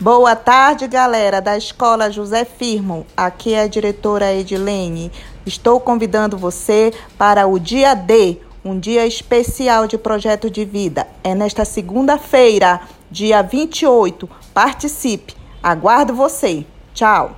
Boa tarde, galera da Escola José Firmo. Aqui é a diretora Edilene. Estou convidando você para o dia D, um dia especial de projeto de vida. É nesta segunda-feira, dia 28. Participe. Aguardo você. Tchau.